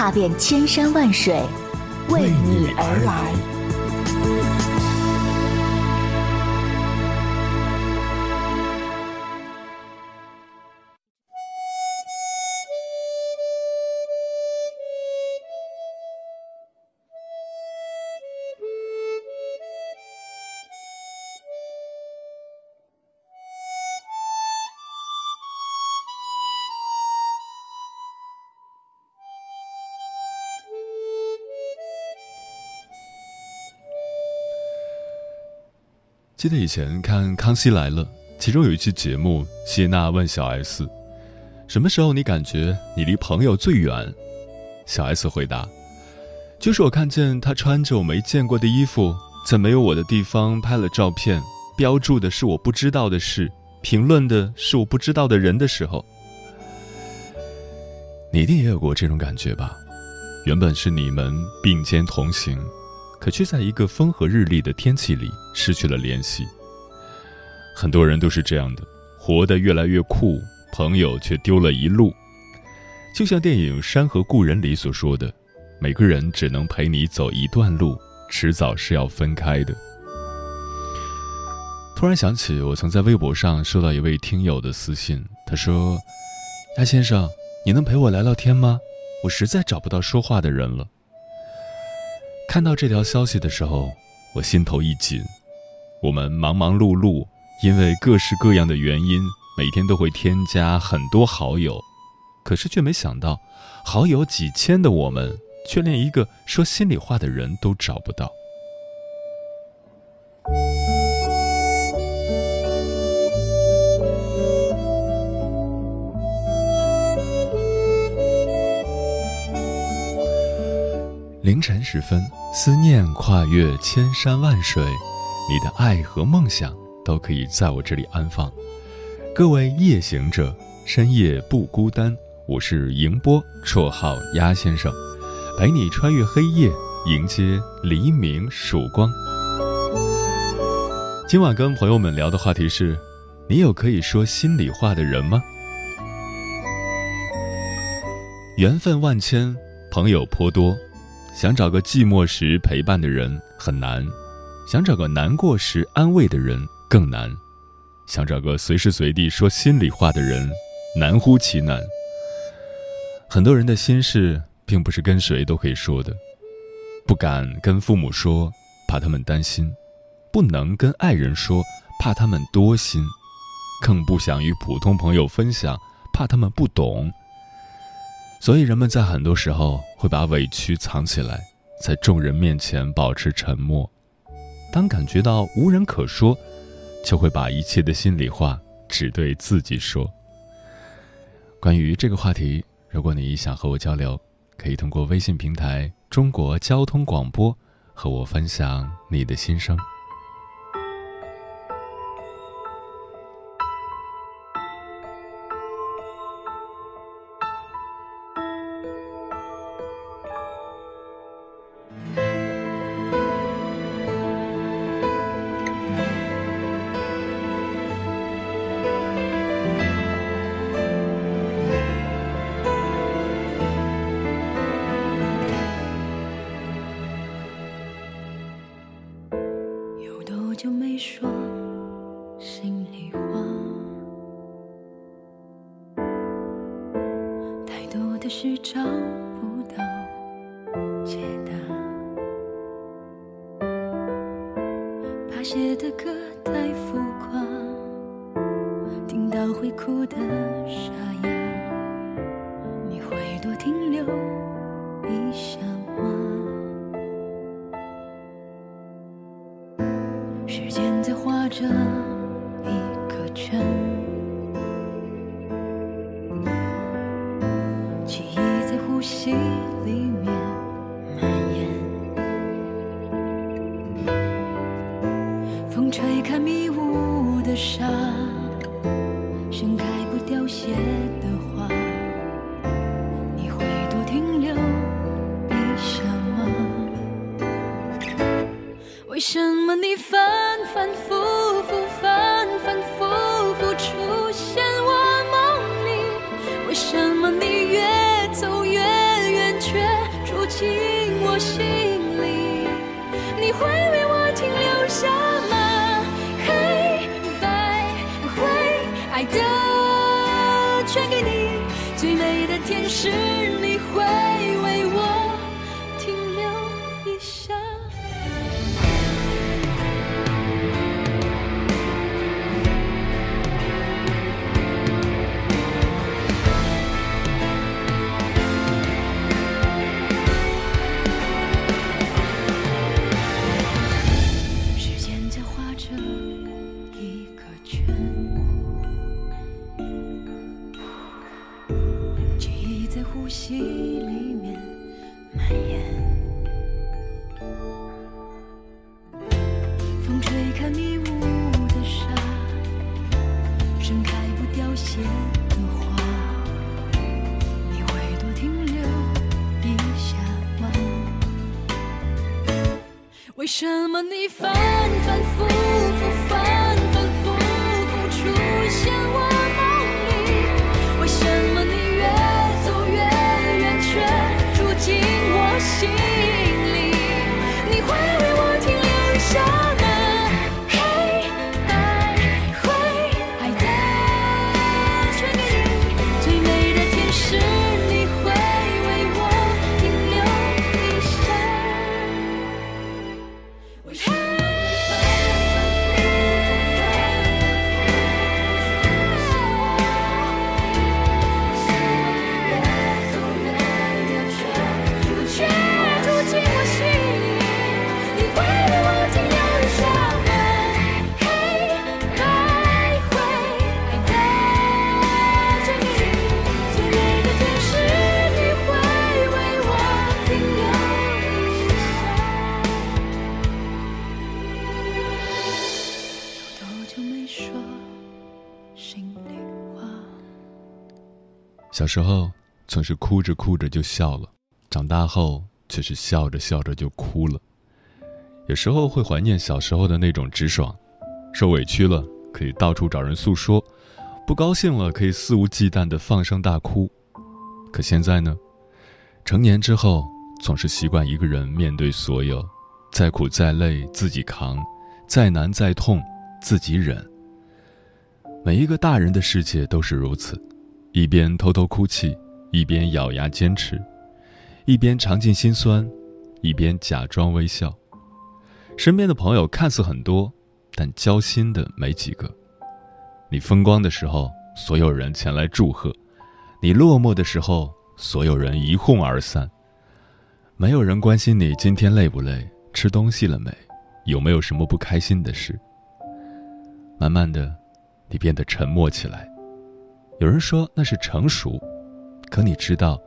踏遍千山万水，为你而来。记得以前看《康熙来了》，其中有一期节目，谢娜问小 S：“ 什么时候你感觉你离朋友最远？”小 S 回答：“就是我看见他穿着我没见过的衣服，在没有我的地方拍了照片，标注的是我不知道的事，评论的是我不知道的人的时候。”你一定也有过这种感觉吧？原本是你们并肩同行。可却在一个风和日丽的天气里失去了联系。很多人都是这样的，活得越来越酷，朋友却丢了一路。就像电影《山河故人》里所说的：“每个人只能陪你走一段路，迟早是要分开的。”突然想起，我曾在微博上收到一位听友的私信，他说：“鸭先生，你能陪我聊聊天吗？我实在找不到说话的人了。”看到这条消息的时候，我心头一紧。我们忙忙碌碌，因为各式各样的原因，每天都会添加很多好友，可是却没想到，好友几千的我们，却连一个说心里话的人都找不到。凌晨时分，思念跨越千山万水，你的爱和梦想都可以在我这里安放。各位夜行者，深夜不孤单。我是迎波，绰号鸭先生，陪你穿越黑夜，迎接黎明曙光。今晚跟朋友们聊的话题是：你有可以说心里话的人吗？缘分万千，朋友颇多。想找个寂寞时陪伴的人很难，想找个难过时安慰的人更难，想找个随时随地说心里话的人难乎其难。很多人的心事并不是跟谁都可以说的，不敢跟父母说，怕他们担心；不能跟爱人说，怕他们多心；更不想与普通朋友分享，怕他们不懂。所以，人们在很多时候会把委屈藏起来，在众人面前保持沉默。当感觉到无人可说，就会把一切的心里话只对自己说。关于这个话题，如果你想和我交流，可以通过微信平台“中国交通广播”和我分享你的心声。说心里话，太多的事找。迷雾的沙，盛开不凋谢的花，你会多停留一下吗？为什么你反反复、小时候总是哭着哭着就笑了，长大后却是笑着笑着就哭了。有时候会怀念小时候的那种直爽，受委屈了可以到处找人诉说，不高兴了可以肆无忌惮的放声大哭。可现在呢，成年之后总是习惯一个人面对所有，再苦再累自己扛，再难再痛自己忍。每一个大人的世界都是如此。一边偷偷哭泣，一边咬牙坚持，一边尝尽心酸，一边假装微笑。身边的朋友看似很多，但交心的没几个。你风光的时候，所有人前来祝贺；你落寞的时候，所有人一哄而散。没有人关心你今天累不累，吃东西了没，有没有什么不开心的事。慢慢的，你变得沉默起来。有人说那是成熟，可你知道，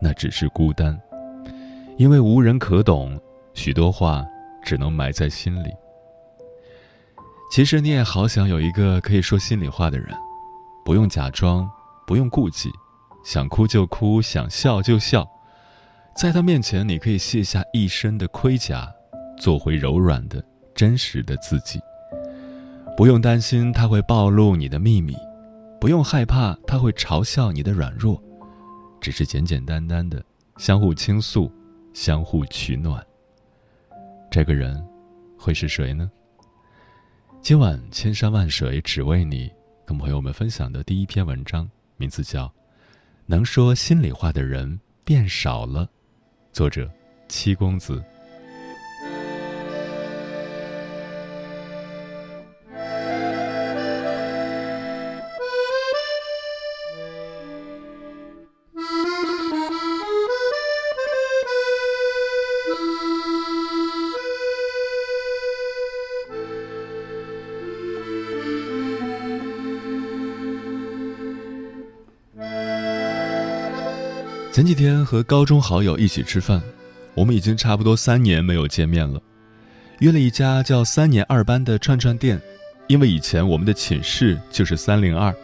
那只是孤单，因为无人可懂，许多话只能埋在心里。其实你也好想有一个可以说心里话的人，不用假装，不用顾忌，想哭就哭，想笑就笑，在他面前你可以卸下一身的盔甲，做回柔软的、真实的自己。不用担心他会暴露你的秘密。不用害怕他会嘲笑你的软弱，只是简简单单的相互倾诉，相互取暖。这个人会是谁呢？今晚千山万水只为你，跟朋友们分享的第一篇文章，名字叫《能说心里话的人变少了》，作者七公子。前几天和高中好友一起吃饭，我们已经差不多三年没有见面了。约了一家叫“三年二班”的串串店，因为以前我们的寝室就是三零二。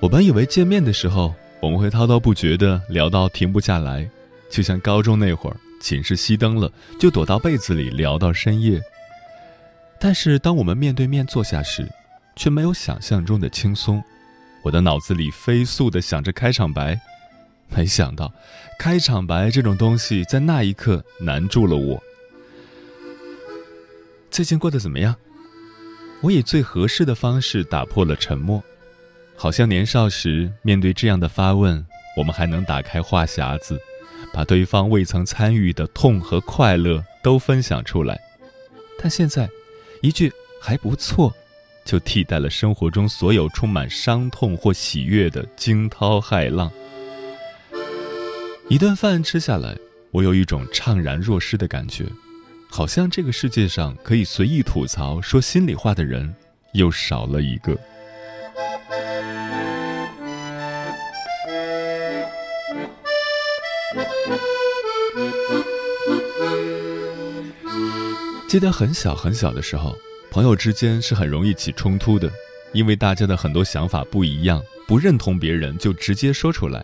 我本以为见面的时候我们会滔滔不绝的聊到停不下来，就像高中那会儿，寝室熄灯了就躲到被子里聊到深夜。但是当我们面对面坐下时，却没有想象中的轻松。我的脑子里飞速的想着开场白。没想到，开场白这种东西在那一刻难住了我。最近过得怎么样？我以最合适的方式打破了沉默，好像年少时面对这样的发问，我们还能打开话匣子，把对方未曾参与的痛和快乐都分享出来。但现在，一句还不错，就替代了生活中所有充满伤痛或喜悦的惊涛骇浪。一顿饭吃下来，我有一种怅然若失的感觉，好像这个世界上可以随意吐槽、说心里话的人又少了一个。记得很小很小的时候，朋友之间是很容易起冲突的，因为大家的很多想法不一样，不认同别人就直接说出来，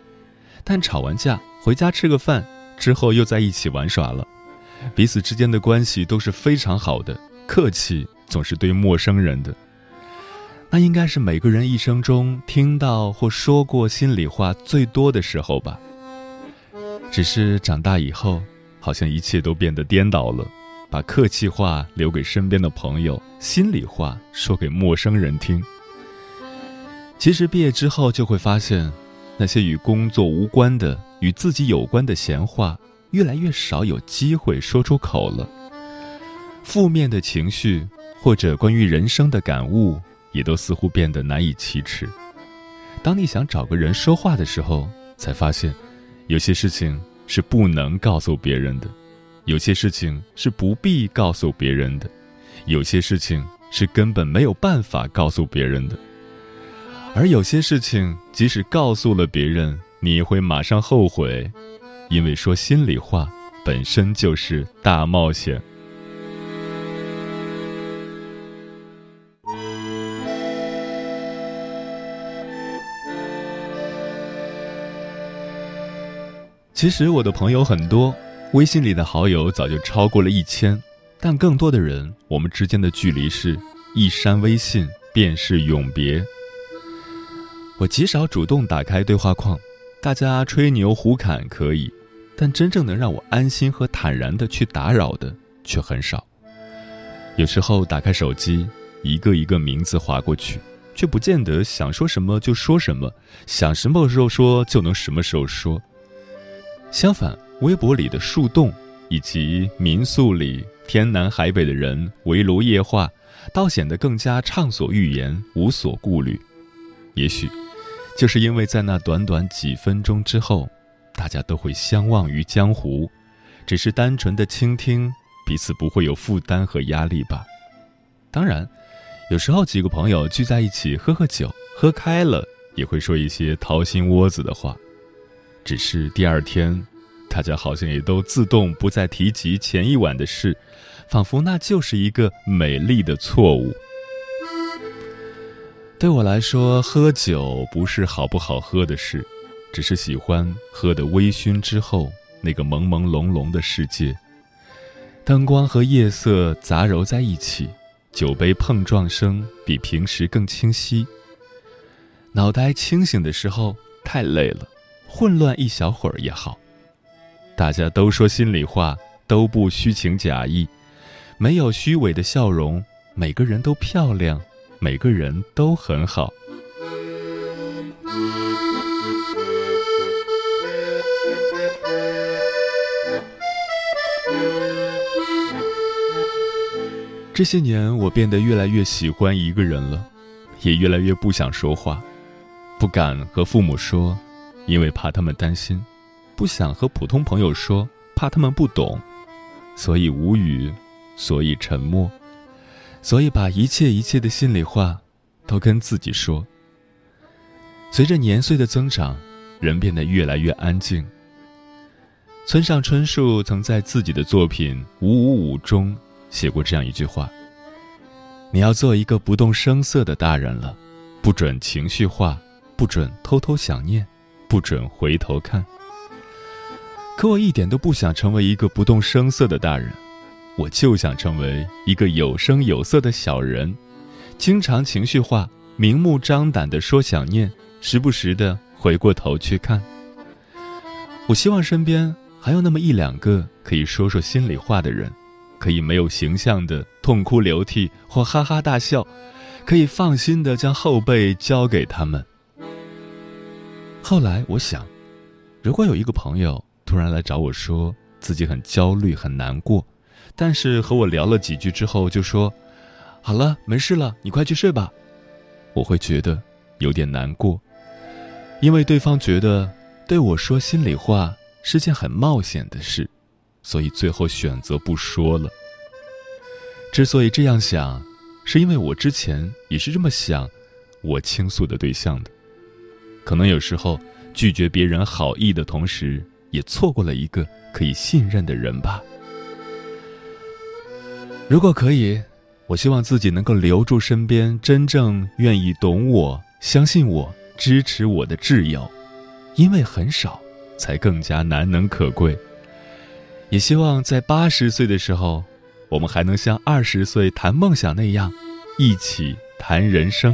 但吵完架。回家吃个饭之后又在一起玩耍了，彼此之间的关系都是非常好的。客气总是对陌生人的，那应该是每个人一生中听到或说过心里话最多的时候吧。只是长大以后，好像一切都变得颠倒了，把客气话留给身边的朋友，心里话说给陌生人听。其实毕业之后就会发现，那些与工作无关的。与自己有关的闲话，越来越少有机会说出口了。负面的情绪或者关于人生的感悟，也都似乎变得难以启齿。当你想找个人说话的时候，才发现，有些事情是不能告诉别人的，有些事情是不必告诉别人的，有些事情是根本没有办法告诉别人的，而有些事情即使告诉了别人。你会马上后悔，因为说心里话本身就是大冒险。其实我的朋友很多，微信里的好友早就超过了一千，但更多的人，我们之间的距离是一删微信便是永别。我极少主动打开对话框。大家吹牛胡侃可以，但真正能让我安心和坦然的去打扰的却很少。有时候打开手机，一个一个名字划过去，却不见得想说什么就说什么，想什么时候说就能什么时候说。相反，微博里的树洞，以及民宿里天南海北的人围炉夜话，倒显得更加畅所欲言，无所顾虑。也许。就是因为在那短短几分钟之后，大家都会相忘于江湖，只是单纯的倾听，彼此不会有负担和压力吧。当然，有时候几个朋友聚在一起喝喝酒，喝开了也会说一些掏心窝子的话，只是第二天，大家好像也都自动不再提及前一晚的事，仿佛那就是一个美丽的错误。对我来说，喝酒不是好不好喝的事，只是喜欢喝的微醺之后那个朦朦胧胧的世界。灯光和夜色杂糅在一起，酒杯碰撞声比平时更清晰。脑袋清醒的时候太累了，混乱一小会儿也好。大家都说心里话，都不虚情假意，没有虚伪的笑容，每个人都漂亮。每个人都很好。这些年，我变得越来越喜欢一个人了，也越来越不想说话，不敢和父母说，因为怕他们担心；不想和普通朋友说，怕他们不懂，所以无语，所以沉默。所以，把一切一切的心里话，都跟自己说。随着年岁的增长，人变得越来越安静，村上春树曾在自己的作品《五五五》中写过这样一句话：“你要做一个不动声色的大人了，不准情绪化，不准偷偷想念，不准回头看。”可我一点都不想成为一个不动声色的大人，我就想成为一个有声有色的小人，经常情绪化，明目张胆的说想念，时不时的回过头去看。我希望身边还有那么一两个可以说说心里话的人，可以没有形象的痛哭流涕或哈哈大笑，可以放心的将后背交给他们。后来我想，如果有一个朋友。突然来找我说自己很焦虑很难过，但是和我聊了几句之后就说：“好了，没事了，你快去睡吧。”我会觉得有点难过，因为对方觉得对我说心里话是件很冒险的事，所以最后选择不说了。之所以这样想，是因为我之前也是这么想我倾诉的对象的，可能有时候拒绝别人好意的同时。也错过了一个可以信任的人吧。如果可以，我希望自己能够留住身边真正愿意懂我、相信我、支持我的挚友，因为很少，才更加难能可贵。也希望在八十岁的时候，我们还能像二十岁谈梦想那样，一起谈人生。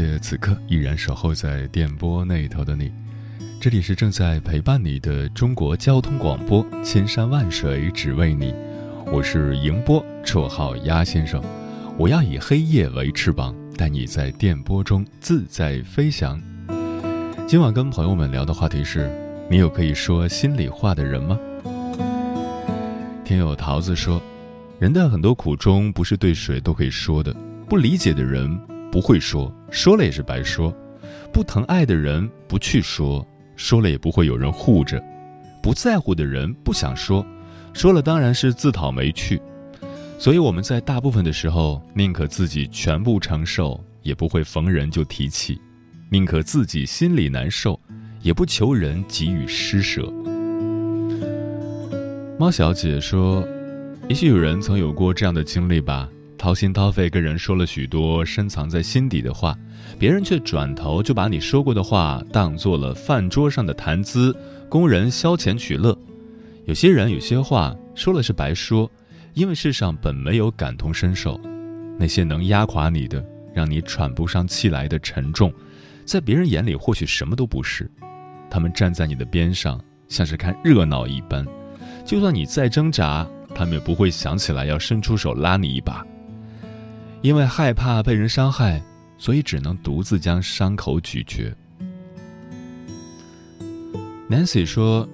谢此刻依然守候在电波那头的你，这里是正在陪伴你的中国交通广播，千山万水只为你，我是迎波，绰号鸭先生，我要以黑夜为翅膀，带你在电波中自在飞翔。今晚跟朋友们聊的话题是：你有可以说心里话的人吗？听友桃子说，人的很多苦衷不是对谁都可以说的，不理解的人。不会说，说了也是白说；不疼爱的人不去说，说了也不会有人护着；不在乎的人不想说，说了当然是自讨没趣。所以我们在大部分的时候，宁可自己全部承受，也不会逢人就提起；宁可自己心里难受，也不求人给予施舍。猫小姐说：“也许有人曾有过这样的经历吧。”掏心掏肺跟人说了许多深藏在心底的话，别人却转头就把你说过的话当做了饭桌上的谈资，供人消遣取乐。有些人有些话说了是白说，因为世上本没有感同身受。那些能压垮你的，让你喘不上气来的沉重，在别人眼里或许什么都不是。他们站在你的边上，像是看热闹一般。就算你再挣扎，他们也不会想起来要伸出手拉你一把。因为害怕被人伤害，所以只能独自将伤口咀嚼。Nancy 说：“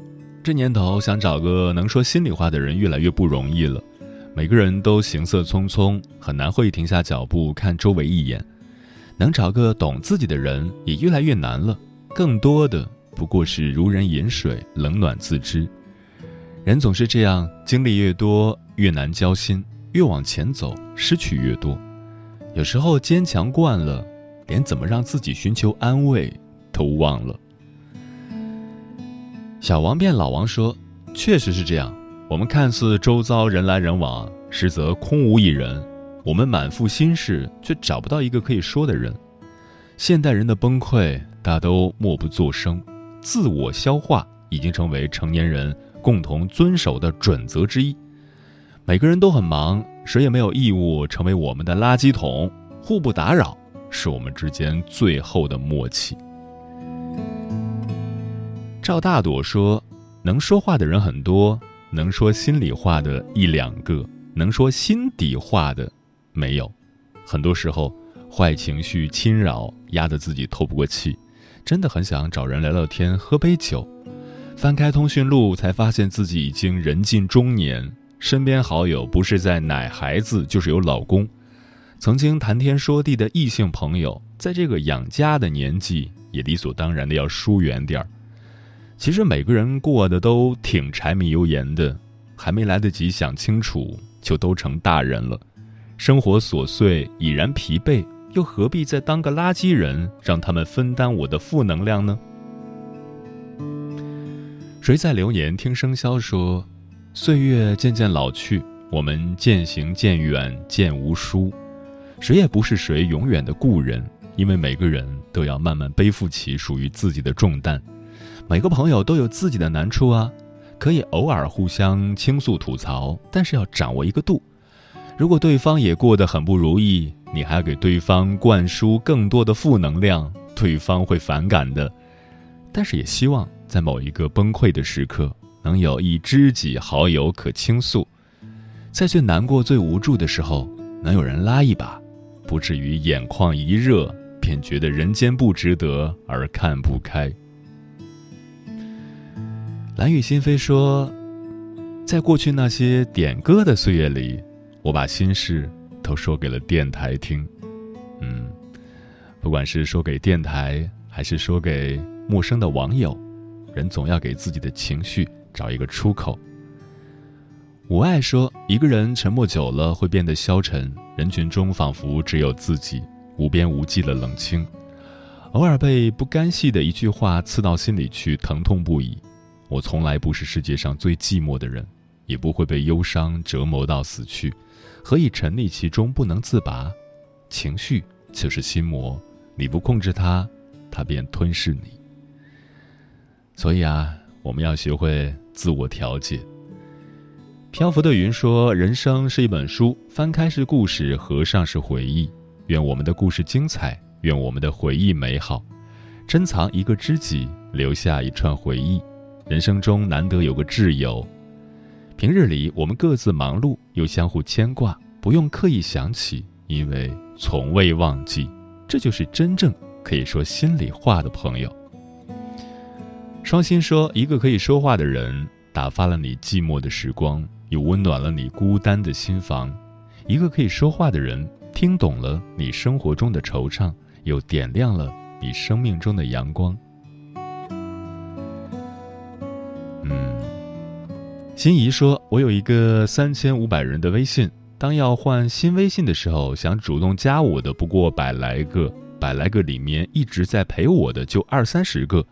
这年头想找个能说心里话的人越来越不容易了，每个人都行色匆匆，很难会停下脚步看周围一眼。能找个懂自己的人也越来越难了，更多的不过是如人饮水，冷暖自知。人总是这样，经历越多，越难交心，越往前走，失去越多。”有时候坚强惯了，连怎么让自己寻求安慰都忘了。小王变老王说：“确实是这样，我们看似周遭人来人往，实则空无一人。我们满腹心事，却找不到一个可以说的人。现代人的崩溃，大都默不作声，自我消化已经成为成年人共同遵守的准则之一。”每个人都很忙，谁也没有义务成为我们的垃圾桶，互不打扰是我们之间最后的默契。赵大朵说：“能说话的人很多，能说心里话的一两个，能说心底话的没有。很多时候，坏情绪侵扰，压得自己透不过气，真的很想找人聊聊天，喝杯酒。翻开通讯录，才发现自己已经人近中年。”身边好友不是在奶孩子，就是有老公。曾经谈天说地的异性朋友，在这个养家的年纪，也理所当然的要疏远点儿。其实每个人过得都挺柴米油盐的，还没来得及想清楚，就都成大人了。生活琐碎，已然疲惫，又何必再当个垃圾人，让他们分担我的负能量呢？谁在流年听生肖说？岁月渐渐老去，我们渐行渐远，渐无书。谁也不是谁永远的故人，因为每个人都要慢慢背负起属于自己的重担。每个朋友都有自己的难处啊，可以偶尔互相倾诉吐槽，但是要掌握一个度。如果对方也过得很不如意，你还要给对方灌输更多的负能量，对方会反感的。但是也希望在某一个崩溃的时刻。能有一知己好友可倾诉，在最难过、最无助的时候，能有人拉一把，不至于眼眶一热便觉得人间不值得而看不开。蓝雨心飞说，在过去那些点歌的岁月里，我把心事都说给了电台听。嗯，不管是说给电台，还是说给陌生的网友，人总要给自己的情绪。找一个出口。我爱说，一个人沉默久了会变得消沉，人群中仿佛只有自己，无边无际的冷清。偶尔被不甘细的一句话刺到心里去，疼痛不已。我从来不是世界上最寂寞的人，也不会被忧伤折磨到死去。何以沉溺其中不能自拔？情绪就是心魔，你不控制它，它便吞噬你。所以啊，我们要学会。自我调节。漂浮的云说：“人生是一本书，翻开是故事，合上是回忆。愿我们的故事精彩，愿我们的回忆美好。珍藏一个知己，留下一串回忆。人生中难得有个挚友。平日里我们各自忙碌，又相互牵挂，不用刻意想起，因为从未忘记。这就是真正可以说心里话的朋友。”双心说：“一个可以说话的人，打发了你寂寞的时光，又温暖了你孤单的心房；一个可以说话的人，听懂了你生活中的惆怅，又点亮了你生命中的阳光。”嗯，心仪说：“我有一个三千五百人的微信，当要换新微信的时候，想主动加我的不过百来个，百来个里面一直在陪我的就二三十个。”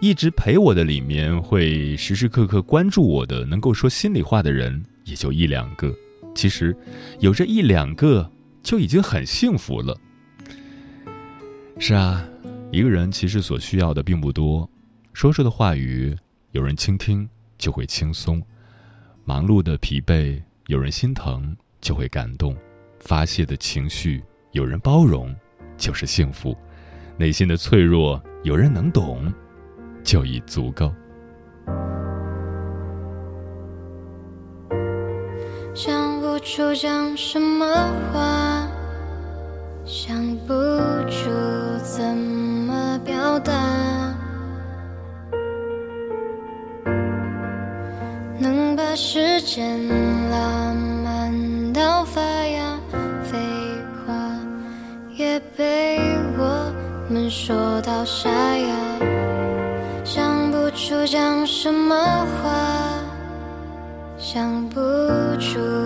一直陪我的里面，会时时刻刻关注我的，能够说心里话的人也就一两个。其实，有这一两个就已经很幸福了。是啊，一个人其实所需要的并不多，说出的话语有人倾听就会轻松；忙碌的疲惫有人心疼就会感动；发泄的情绪有人包容就是幸福；内心的脆弱有人能懂。就已足够。想不出讲什么话，想不出怎么表达，能把时间拉慢到发芽，废话也被我们说到沙哑。出讲什么话，想不出。